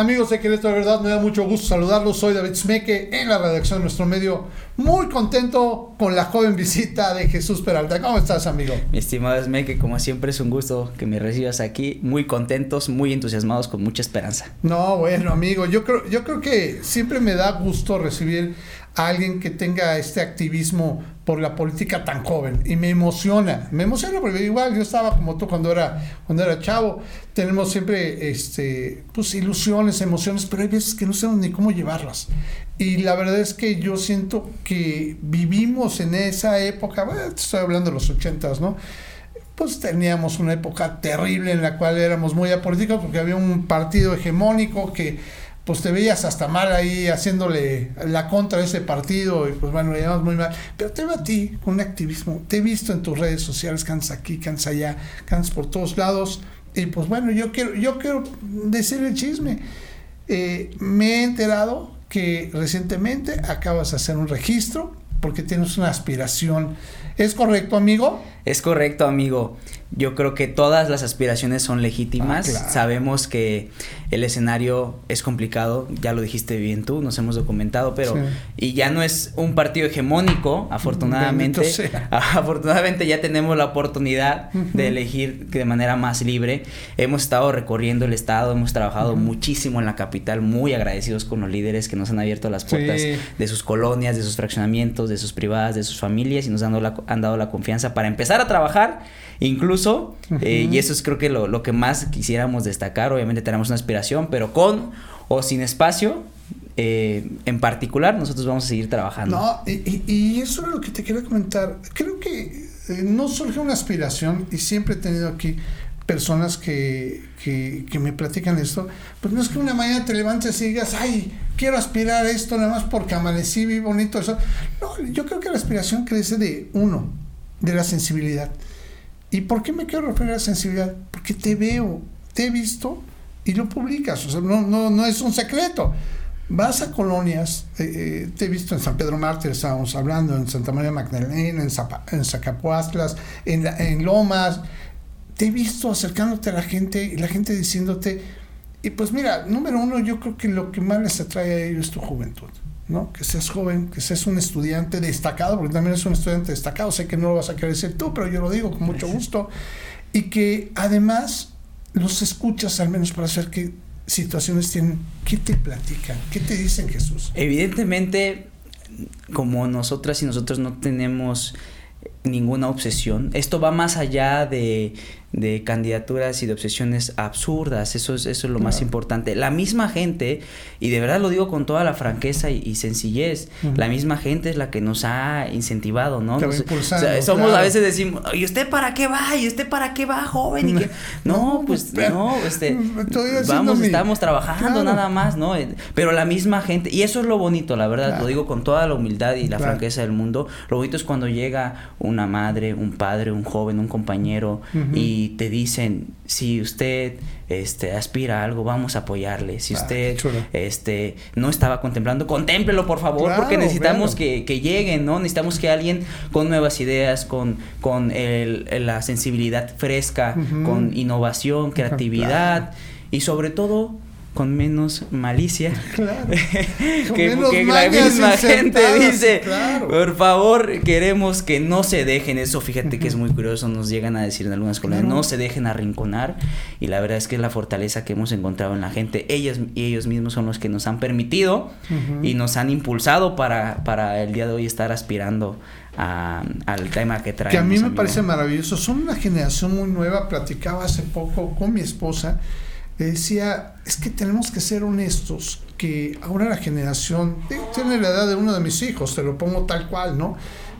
Amigos de Querétaro, de verdad me da mucho gusto saludarlos. Soy David Smeke en la redacción de nuestro medio. Muy contento con la joven visita de Jesús Peralta. ¿Cómo estás, amigo? Mi estimado Smeke, como siempre es un gusto que me recibas aquí. Muy contentos, muy entusiasmados, con mucha esperanza. No, bueno, amigo, yo creo, yo creo que siempre me da gusto recibir a alguien que tenga este activismo por la política tan joven y me emociona, me emociona porque igual yo estaba como tú cuando era cuando era chavo, tenemos siempre este pues ilusiones, emociones, pero hay veces que no sabemos ni cómo llevarlas. Y la verdad es que yo siento que vivimos en esa época, bueno, estoy hablando de los ochentas, ¿no? Pues teníamos una época terrible en la cual éramos muy apolíticos porque había un partido hegemónico que pues te veías hasta mal ahí haciéndole la contra de ese partido y pues bueno, le llamamos muy mal. Pero te veo a ti con un activismo, te he visto en tus redes sociales, cansas aquí, cansas allá, cansas por todos lados. Y pues bueno, yo quiero, yo quiero decir el chisme. Eh, me he enterado que recientemente acabas de hacer un registro porque tienes una aspiración. ¿Es correcto, amigo? Es correcto, amigo. Yo creo que todas las aspiraciones son legítimas. Ah, claro. Sabemos que el escenario es complicado, ya lo dijiste bien tú, nos hemos documentado, pero Sí. y ya no es un partido hegemónico, afortunadamente. Afortunadamente ya tenemos la oportunidad de elegir de manera más libre. Hemos estado recorriendo el estado, hemos trabajado muchísimo en la capital, muy agradecidos con los líderes que nos han abierto las puertas Sí. de sus colonias, de sus fraccionamientos, de sus privadas, de sus familias y nos han dado la, han dado la confianza para empezar a trabajar incluso, eh, Ujú. y eso es creo que lo, lo que más quisiéramos destacar, obviamente tenemos una aspiración, pero con o sin espacio, eh, en particular nosotros vamos a seguir trabajando. No, y, y- eso es lo que te quería comentar. Creo que eh, no surge una aspiración y siempre he tenido aquí personas que, que, que me platican esto. Pues no es que una mañana te levantes y digas, ay, quiero aspirar a esto nada más porque amanecí, vi bonito eso. No, yo creo que la aspiración crece de uno, de la sensibilidad. ¿Y por qué me quiero referir a la sensibilidad? Porque te veo, te he visto y lo publicas. O sea, no, no, no es un secreto. Vas a colonias, eh, eh, te he visto en San Pedro Mártir, estábamos hablando, en Santa María Magdalena, en, Zapa- en Zacapuastlas, en, en Lomas. Te he visto acercándote a la gente y la gente diciéndote. Y pues mira, número uno, yo creo que lo que más les atrae a ellos es tu juventud. ¿No? Que seas joven, que seas un estudiante destacado, porque también es un estudiante destacado, sé que no lo vas a querer decir tú, pero yo lo digo con mucho gusto, y que además los escuchas al menos para saber qué situaciones tienen, qué te platican, qué te dicen Jesús. Evidentemente, como nosotras y nosotros no tenemos ninguna obsesión, esto va más allá de, de candidaturas y de obsesiones absurdas, eso es, eso es lo más importante. La misma gente, y de verdad lo digo con toda la franqueza y, y sencillez, la misma gente es la que nos ha incentivado, ¿no? Nos- o sea, somos claro. a veces decimos, ¿y usted para qué va? ¿Y usted para qué va, joven? No, pues no, este, vamos, mi- estamos trabajando Claro. nada más, ¿no? Eh, Pero la misma gente, y eso es lo bonito, la verdad, lo digo con toda la humildad y la franqueza del mundo, lo bonito es cuando llega una madre, un padre, un joven, un compañero y te dicen, si usted este aspira a algo, vamos a apoyarle. Si Ah, usted este no estaba contemplando, contémplelo por favor, Claro, porque necesitamos que, que lleguen, ¿no? Necesitamos que alguien con nuevas ideas, con, con el- la sensibilidad fresca, con innovación, creatividad y sobre todo con menos malicia. Claro. Que, menos que la misma gente dice, claro. por favor, queremos que no se dejen, eso fíjate que es muy curioso, nos llegan a decir en algunas Claro. no se dejen arrinconar y la verdad es que es la fortaleza que hemos encontrado en la gente, ellas y ellos mismos son los que nos han permitido y nos han impulsado para, para el día de hoy estar aspirando a- al tema que traemos. que a mí me parece maravilloso. Son una generación muy nueva. Platicaba hace poco con mi esposa. Decía, es que tenemos que ser honestos, que ahora la generación, tiene la edad de uno de mis hijos, te lo pongo tal cual, ¿no?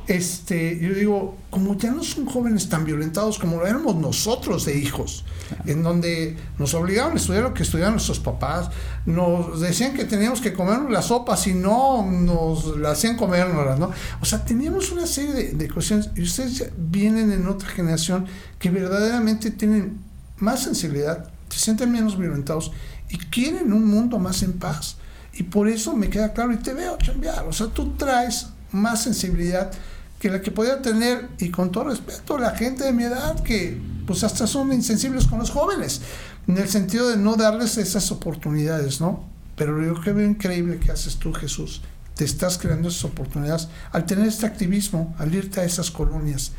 Este, yo digo, como ya no son jóvenes tan violentados como lo éramos nosotros de hijos, en donde nos obligaban a estudiar lo que estudiaban nuestros papás, nos decían que teníamos que comernos las sopas y no nos las hacían comérnoslas, ¿no? O sea, teníamos una serie de, de cuestiones y ustedes vienen en otra generación que verdaderamente tienen más sensibilidad, se sienten menos violentados y quieren un mundo más en paz. Y por eso me queda claro y te veo chambear. O sea, tú traes más sensibilidad que la que podía tener, y con todo respeto, la gente de mi edad, que pues hasta son insensibles con los jóvenes, en el sentido de no darles esas oportunidades, ¿no? Pero yo que increíble que haces tú, Jesús. Te estás creando esas oportunidades al tener este activismo, al irte a esas colonias.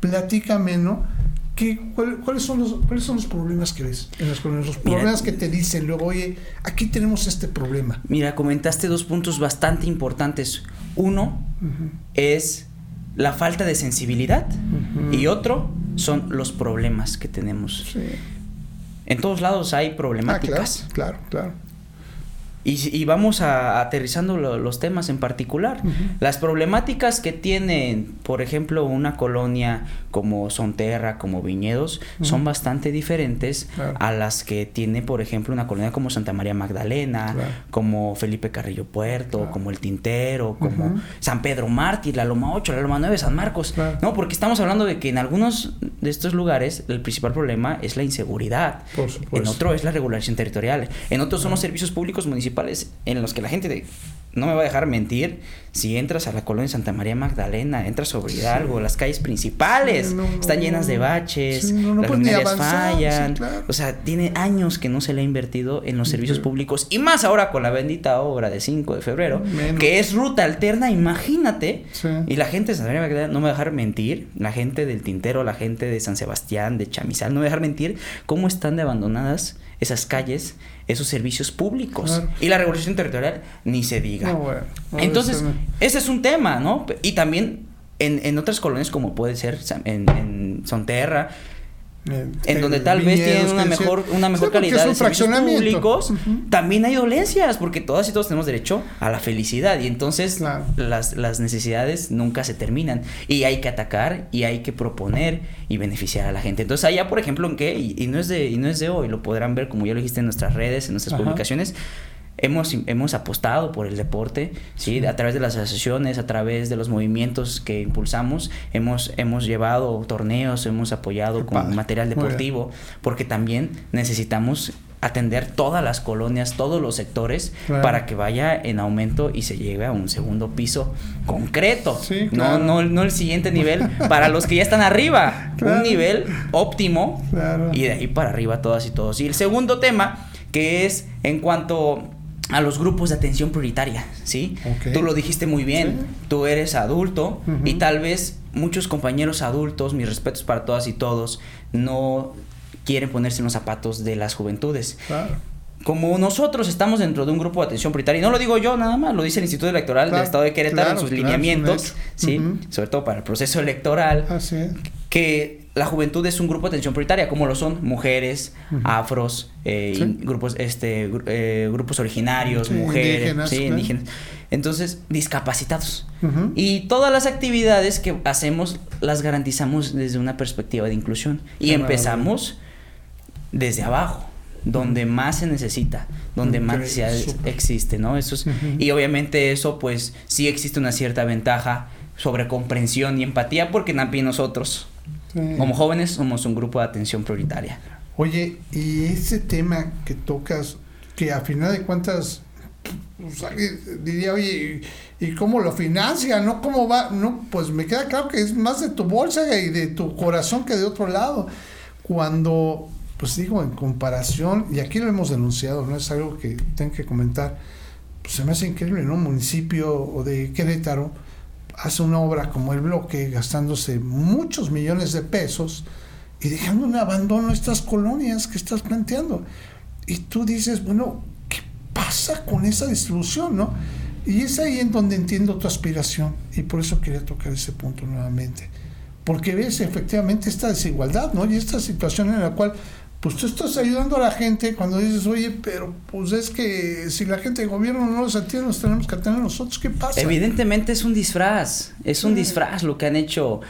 Platícame, ¿no? ¿Qué, cuáles, son los, ¿Cuáles son los problemas que ves en las colonias? Los problemas que te dicen luego, oye, aquí tenemos este problema. Mira, comentaste dos puntos bastante importantes. Uno es la falta de sensibilidad y otro son los problemas que tenemos. Sí. En todos lados hay problemáticas. Ah, claro, claro, Y, vamos a, aterrizando los temas en particular. Las problemáticas que tienen, por ejemplo, una colonia como Sonterra, como Viñedos, son bastante diferentes a las que tiene, por ejemplo, una colonia como Santa María Magdalena, como Felipe Carrillo Puerto, como El Tintero, como San Pedro Mártir, la Loma 8, la Loma 9, San Marcos. No, porque estamos hablando de que en algunos de estos lugares el principal problema es la inseguridad. En otro es la regulación territorial. En otros son los servicios públicos municipales en los que la gente de no me va a dejar mentir, si entras a la colonia Santa María Magdalena, entras sobre Hidalgo, las calles principales están llenas de baches, las luminarias fallan, o sea, tiene años que no se le ha invertido en los servicios públicos y más ahora con la bendita obra de 5 de febrero, que es ruta alterna, imagínate, y la gente de Santa María Magdalena, no me va a dejar mentir, la gente del Tintero, la gente de San Sebastián, de Chamizal, no me va a dejar mentir cómo están de abandonadas esas calles, esos servicios públicos. Y la regulación territorial ni se diga. Entonces, ese es un tema, ¿no? Y también en, en otras colonias como puede ser en, en Sonterra, en donde tal vez tienen una mejor, una mejor calidad de servicios públicos, también hay dolencias, porque todas y todos tenemos derecho a la felicidad, y entonces las, las necesidades nunca se terminan, y hay que atacar, y hay que proponer, y beneficiar a la gente. Entonces allá, por ejemplo, en qué, y, no es de, y no es de hoy, lo podrán ver, como ya lo dijiste en nuestras redes, en nuestras publicaciones, hemos, hemos apostado por el deporte, ¿sí? A través de las asociaciones, a través de los movimientos que impulsamos, hemos, hemos llevado torneos, hemos apoyado con material deportivo, porque también necesitamos atender todas las colonias, todos los sectores, para que vaya en aumento y se llegue a un segundo piso concreto. no, no, no el siguiente nivel para los que ya están arriba. Un nivel óptimo y de ahí para arriba todas y todos. Y el segundo tema, que es en cuanto a los grupos de atención prioritaria, ¿sí? Tú lo dijiste muy bien, tú eres adulto y tal vez muchos compañeros adultos, mis respetos para todas y todos, no quieren ponerse en los zapatos de las juventudes. Claro. Como nosotros estamos dentro de un grupo de atención prioritaria, y no lo digo yo nada más, lo dice el Instituto Electoral del Estado de Querétaro en sus lineamientos, ¿sí? Sobre todo para el proceso electoral, que la juventud es un grupo de atención prioritaria, como lo son mujeres, afros, eh, grupos, este, eh, grupos originarios, mujeres, indígenas, Entonces, discapacitados. Y todas las actividades que hacemos las garantizamos desde una perspectiva de inclusión. Y empezamos desde abajo donde más se necesita, donde más necesidad existe, ¿no? Eso Y obviamente eso, pues, sí existe una cierta ventaja sobre comprensión y empatía, porque también nosotros como jóvenes somos un grupo de atención prioritaria. Oye, y ese tema que tocas, que a final de cuentas, pues, diría, oye, ¿y cómo lo financia? ¿No? ¿Cómo va? No, pues me queda claro que es más de tu bolsa y de tu corazón que de otro lado. Cuando, pues digo, en comparación, y aquí lo hemos denunciado, no es algo que tengo que comentar, pues se me hace increíble, ¿no? Un municipio de Querétaro, hace una obra como el bloque gastándose muchos millones de pesos y dejando un abandono estas colonias que estás planteando. Y tú dices, bueno, ¿qué pasa con esa distribución, no? Y es ahí en donde entiendo tu aspiración y por eso quería tocar ese punto nuevamente. Porque ves efectivamente esta desigualdad, ¿no? Y esta situación en la cual pues tú estás ayudando a la gente cuando dices, oye, pero pues es que si la gente de gobierno no los atiende, nos tenemos que atender nosotros, ¿qué pasa? Evidentemente es un disfraz, es un disfraz lo que han hecho.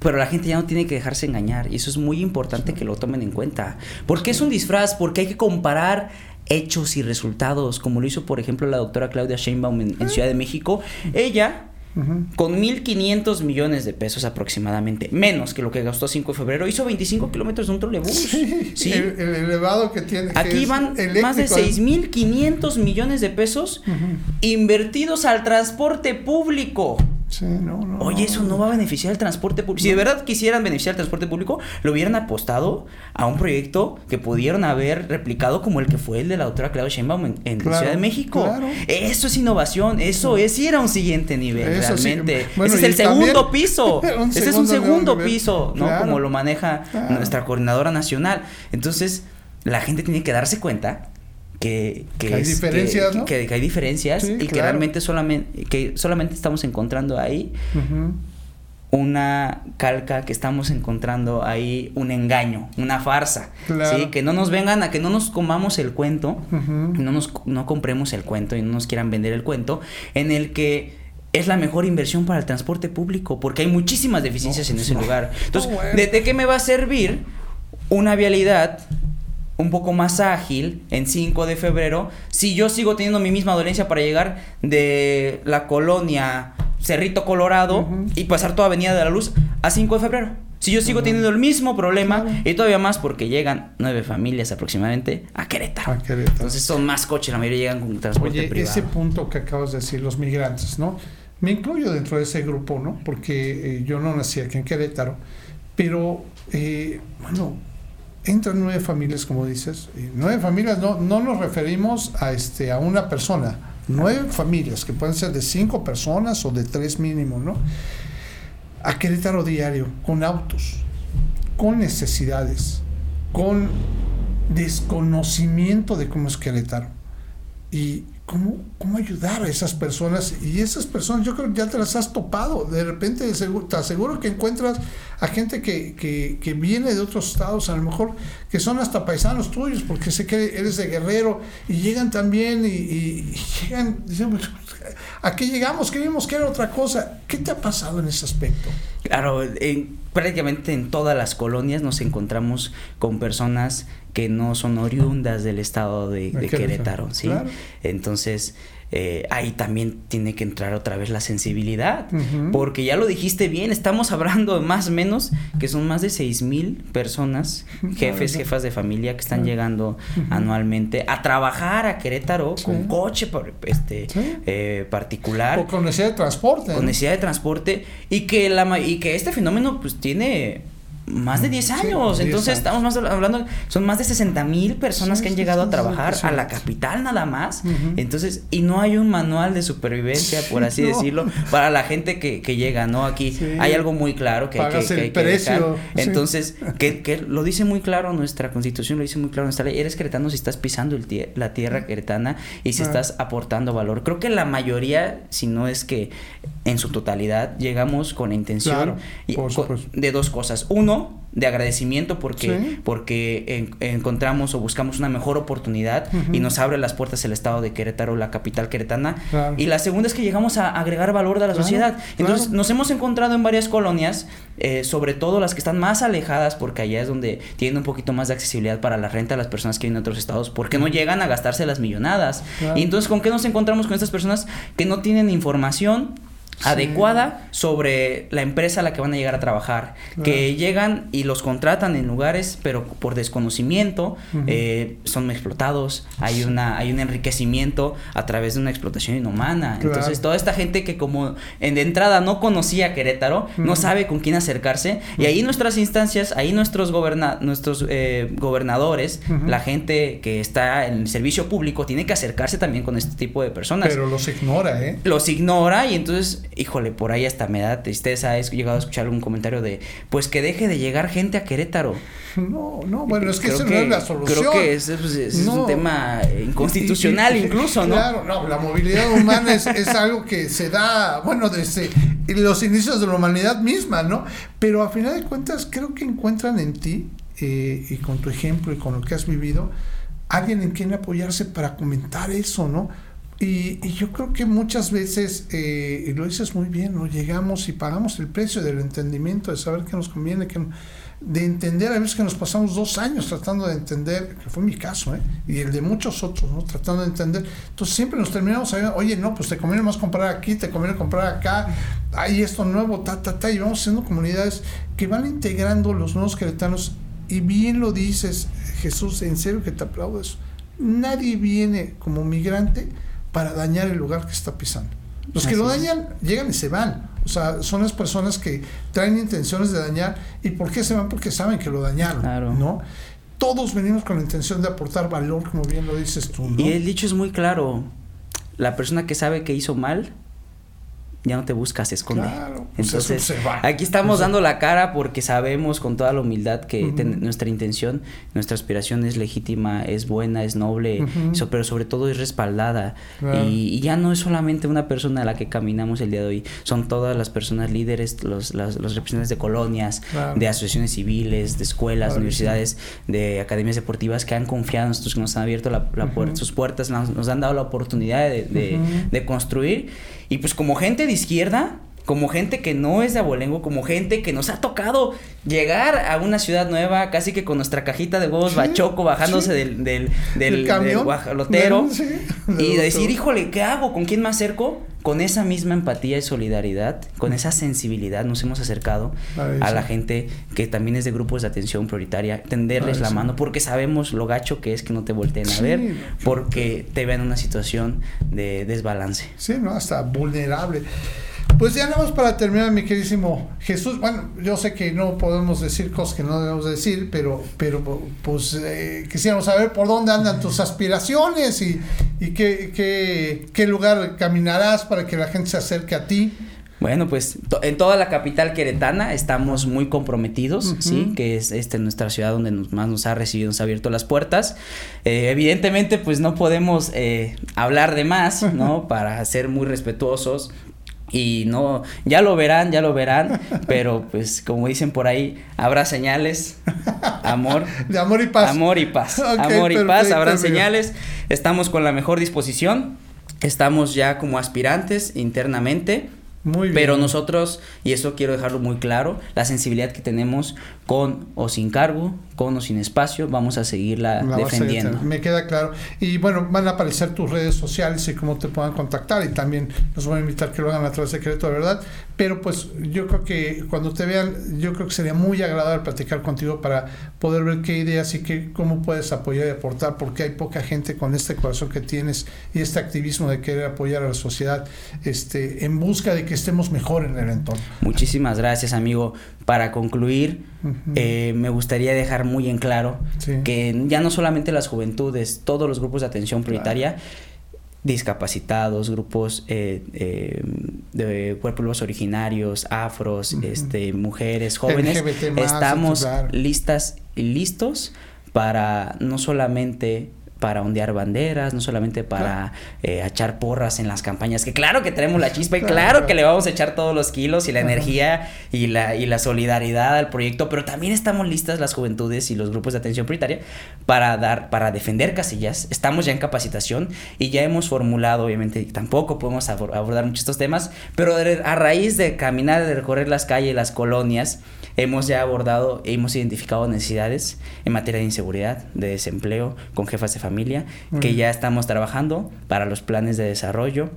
Pero la gente ya no tiene que dejarse engañar y eso es muy importante que lo tomen en cuenta. ¿Por qué es un disfraz? Porque hay que comparar hechos y resultados, como lo hizo por ejemplo la doctora Claudia Sheinbaum en, en Ciudad de México. Ella con 1.500 millones de pesos aproximadamente, menos que lo que gastó 5 de febrero, hizo 25 kilómetros de un trolebús. Sí, El, elevado que tiene. Aquí van más de 6.500 millones de pesos invertidos al transporte público. Oye, eso no va a beneficiar al transporte público. Si de verdad quisieran beneficiar al transporte público, lo hubieran apostado a un proyecto que pudieron haber replicado como el que fue el de la doctora Claudia Sheinbaum en, Ciudad de México. Eso es innovación, eso es ir a un siguiente nivel, realmente. Ese es el segundo piso. Ese es un segundo piso, ¿no? Como lo maneja nuestra coordinadora nacional. Entonces, la gente tiene que darse cuenta que, que, hay diferencias, ¿no? que, hay diferencias y que realmente solamente, que solamente estamos encontrando ahí una calca, que estamos encontrando ahí un engaño, una farsa. ¿sí? Que no nos vengan a que no nos comamos el cuento, no nos no compremos el cuento y no nos quieran vender el cuento, en el que es la mejor inversión para el transporte público, porque hay muchísimas deficiencias en ese lugar. Entonces, ¿de, ¿de qué me va a servir una vialidad un poco más ágil en 5 de febrero si yo sigo teniendo mi misma dolencia para llegar de la colonia Cerrito Colorado y pasar toda Avenida de la Luz a 5 de febrero. Si yo sigo teniendo el mismo problema y todavía más porque llegan nueve familias aproximadamente a Querétaro. Entonces son más coches, la mayoría llegan con transporte Oye, ese punto que acabas de decir, los migrantes, ¿no? Me incluyo dentro de ese grupo, ¿no? Porque eh, yo no nací aquí en Querétaro, pero, eh, bueno, entran nueve familias, como dices. Y nueve familias no, no nos referimos a, este, a una persona, nueve familias, que pueden ser de cinco personas o de tres mínimo, ¿no? A Querétaro diario, con autos, con necesidades, con desconocimiento de cómo es Querétaro. Y, ¿Cómo, ¿Cómo ayudar a esas personas? Y esas personas yo creo que ya te las has topado. De repente te aseguro que encuentras a gente que, que, que, viene de otros estados, a lo mejor que son hasta paisanos tuyos, porque sé que eres de guerrero, y llegan también y, y, llegan, dicen, ¿a qué llegamos? Queríamos que era otra cosa. ¿Qué te ha pasado en ese aspecto? Claro, en, prácticamente en todas las colonias nos encontramos con personas que no son oriundas del estado de, Querétaro, ¿sí? Entonces, eh, ahí también tiene que entrar otra vez la sensibilidad, porque ya lo dijiste bien, estamos hablando de más o menos que son más de seis mil personas, jefes, jefas de familia que están llegando anualmente a trabajar a Querétaro con coche este, eh, particular. O con necesidad de transporte. Con necesidad de transporte. Y que, la, y que este fenómeno pues tiene más de 10 años. Entonces estamos más hablando, son más de 60 mil personas que han llegado a trabajar a la capital nada más. Entonces, y no hay un manual de supervivencia, por así decirlo, para la gente que, que llega, ¿no? Aquí hay algo muy claro que hay que, que, Entonces, que, que, lo dice muy claro nuestra constitución, lo dice muy claro nuestra ley. Eres queretano si estás pisando el la tierra queretana y si estás aportando valor. Creo que la mayoría, si no es que en su totalidad, llegamos con la intención de dos cosas. Uno, de agradecimiento porque, porque encontramos o buscamos una mejor oportunidad y nos abre las puertas el estado de Querétaro, la capital queretana. Y la segunda es que llegamos a agregar valor de la sociedad. Entonces nos hemos encontrado en varias colonias, eh, sobre todo las que están más alejadas, porque allá es donde tienen un poquito más de accesibilidad para la renta a las personas que vienen de otros estados, porque no llegan a gastarse las millonadas. Y entonces, ¿con qué nos encontramos con estas personas que no tienen información? Adecuada sobre la empresa a la que van a llegar a trabajar. Que llegan y los contratan en lugares, pero por desconocimiento, eh, son explotados, hay, una, hay un enriquecimiento a través de una explotación inhumana. Entonces, toda esta gente que como en de entrada no conocía Querétaro, no sabe con quién acercarse, y ahí nuestras instancias, ahí nuestros, goberna nuestros eh, gobernadores, la gente que está en el servicio público, tiene que acercarse también con este tipo de personas. Pero los ignora, ¿eh? Los ignora y entonces híjole, por ahí hasta me da tristeza. He llegado a escuchar algún comentario de, pues que deje de llegar gente a Querétaro. No, no, bueno, es que esa no es la solución. Creo que es, un tema inconstitucional incluso, ¿no? Claro, no, la movilidad humana es, algo que se da, bueno, desde los inicios de la humanidad misma, ¿no? Pero a final de cuentas creo que encuentran en ti, eh, y con tu ejemplo y con lo que has vivido, alguien en quien apoyarse para comentar eso, ¿no? Y, yo creo que muchas veces, eh, y lo dices muy bien, ¿no? llegamos y pagamos el precio del entendimiento, de saber qué nos conviene, que, de entender, a veces que nos pasamos dos años tratando de entender, que fue mi caso, ¿eh? y el de muchos otros, ¿no? tratando de entender. Entonces siempre nos terminamos sabiendo, oye, no, pues te conviene más comprar aquí, te conviene comprar acá, hay esto nuevo, ta, ta, ta, y vamos haciendo comunidades que van integrando los nuevos queretanos, y bien lo dices, Jesús, en serio que te aplaudo eso. Nadie viene como migrante para dañar el lugar que está pisando. Los que lo dañan llegan y se van. O sea, son las personas que traen intenciones de dañar. ¿Y por qué se van? Porque saben que lo dañaron, ¿no? Todos venimos con la intención de aportar valor, como bien lo dices tú, ¿no? Y el dicho es muy claro. La persona que sabe que hizo mal ya no te buscas, se esconde. Pues Entonces, aquí estamos dando la cara porque sabemos con toda la humildad que nuestra intención, nuestra aspiración es legítima, es buena, es noble, pero sobre todo es respaldada. Y, ya no es solamente una persona a la que caminamos el día de hoy, son todas las personas líderes, los, los representantes de colonias, de asociaciones civiles, de escuelas, universidades, de academias deportivas que han confiado en nosotros, que nos han abierto la, sus puertas, nos, han dado la oportunidad de, de construir. Y pues como gente de izquierda, como gente que no es de abolengo, como gente que nos ha tocado llegar a una ciudad nueva, casi que con nuestra cajita de huevos bachoco bajándose del, del, del, guajolotero. y decir, híjole, ¿qué hago? ¿Con quién me acerco? Con esa misma empatía y solidaridad, con esa sensibilidad, nos hemos acercado a la gente que también es de grupos de atención prioritaria, tenderles la mano, porque sabemos lo gacho que es que no te volteen a ver, porque te vean en una situación de desbalance. Sí, ¿no? Hasta vulnerable. Pues ya nada más para terminar, mi queridísimo Jesús. Bueno, yo sé que no podemos decir cosas que no debemos decir, pero, pero pues eh, quisiéramos saber por dónde andan tus aspiraciones y, y qué, qué, qué, lugar caminarás para que la gente se acerque a ti. Bueno, pues en toda la capital queretana estamos muy comprometidos, ¿sí? Que es este, nuestra ciudad donde más nos ha recibido, nos ha abierto las puertas. Eh, evidentemente, pues no podemos eh, hablar de más, ¿no? Para ser muy respetuosos y no, ya lo verán, ya lo verán, pero pues como dicen por ahí, habrá señales, amor. De amor y paz. Amor y paz. amor y paz, habrán señales. Estamos con la mejor disposición, estamos ya como aspirantes internamente muy bien. Pero nosotros, y eso quiero dejarlo muy claro, la sensibilidad que tenemos con o sin cargo, con o sin espacio, vamos a seguirla defendiendo. me queda claro. Y bueno, van a aparecer tus redes sociales y cómo te puedan contactar y también los voy a invitar que lo hagan a través de Verdad. Pero pues yo creo que cuando te vean, yo creo que sería muy agradable platicar contigo para poder ver qué ideas y qué, cómo puedes apoyar y aportar, porque hay poca gente con este corazón que tienes y este activismo de querer apoyar a la sociedad este, en busca de que estemos mejor en el entorno. Muchísimas gracias, amigo. Para concluir, eh, me gustaría dejar muy en claro que ya no solamente las juventudes, todos los grupos de atención prioritaria, discapacitados, grupos eh, eh, de pueblos originarios, afros, este, mujeres, jóvenes, estamos listas y listos para no solamente para ondear banderas, no solamente para eh, echar porras en las campañas, que claro que tenemos la chispa y claro, que le vamos a echar todos los kilos y la energía y la, y la solidaridad al proyecto, pero también estamos listas las juventudes y los grupos de atención prioritaria para dar, para defender casillas, estamos ya en capacitación y ya hemos formulado, obviamente tampoco podemos abordar muchos estos temas, pero a raíz de caminar, de recorrer las calles, las colonias, hemos ya abordado, hemos identificado necesidades en materia de inseguridad, de desempleo, con jefas de familia, que ya estamos trabajando para los planes de desarrollo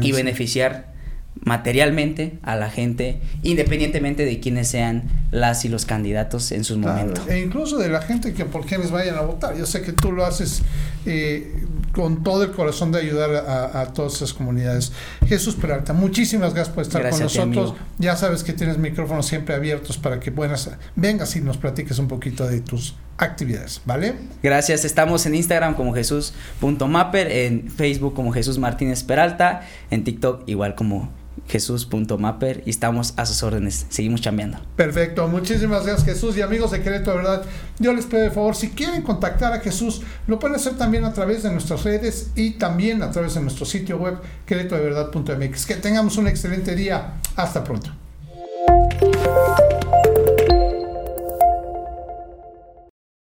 y beneficiar materialmente a la gente, independientemente de quiénes sean las y los candidatos en sus momentos. E incluso de la gente que por quienes vayan a votar. Yo sé que tú lo haces eh, con todo el corazón de ayudar a, todas esas comunidades. Jesús Peralta, muchísimas gracias por estar con nosotros. ya sabes que tienes micrófonos siempre abiertos para que buenas, vengas y nos platiques un poquito de tus actividades, ¿vale? Gracias, estamos en Instagram como Jesús.mapper, en Facebook como Jesús Martínez Peralta, en TikTok igual como Jesús.mapper y estamos a sus órdenes, seguimos chambeando. Perfecto, muchísimas gracias Jesús y amigos de Querétaro de Verdad, yo les pido de favor, si quieren contactar a Jesús, lo pueden hacer también a través de nuestras redes y también a través de nuestro sitio web queretodeverdad.mx. Que tengamos un excelente día, hasta pronto.